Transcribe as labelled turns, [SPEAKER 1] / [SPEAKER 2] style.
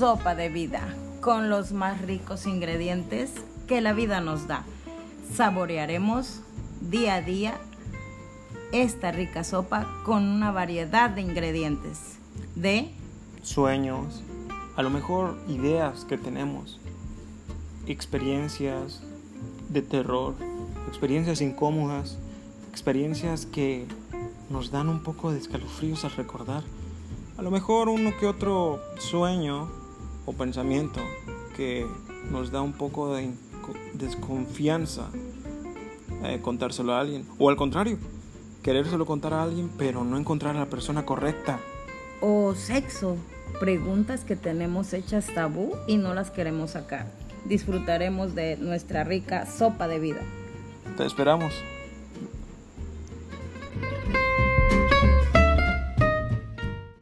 [SPEAKER 1] sopa de vida con los más ricos ingredientes que la vida nos da. Saborearemos día a día esta rica sopa con una variedad de ingredientes de
[SPEAKER 2] sueños, a lo mejor ideas que tenemos, experiencias de terror, experiencias incómodas, experiencias que nos dan un poco de escalofríos al recordar. A lo mejor uno que otro sueño o pensamiento que nos da un poco de desconfianza eh, contárselo a alguien. O al contrario, querérselo contar a alguien pero no encontrar a la persona correcta.
[SPEAKER 1] O sexo, preguntas que tenemos hechas tabú y no las queremos sacar. Disfrutaremos de nuestra rica sopa de vida.
[SPEAKER 2] Te esperamos.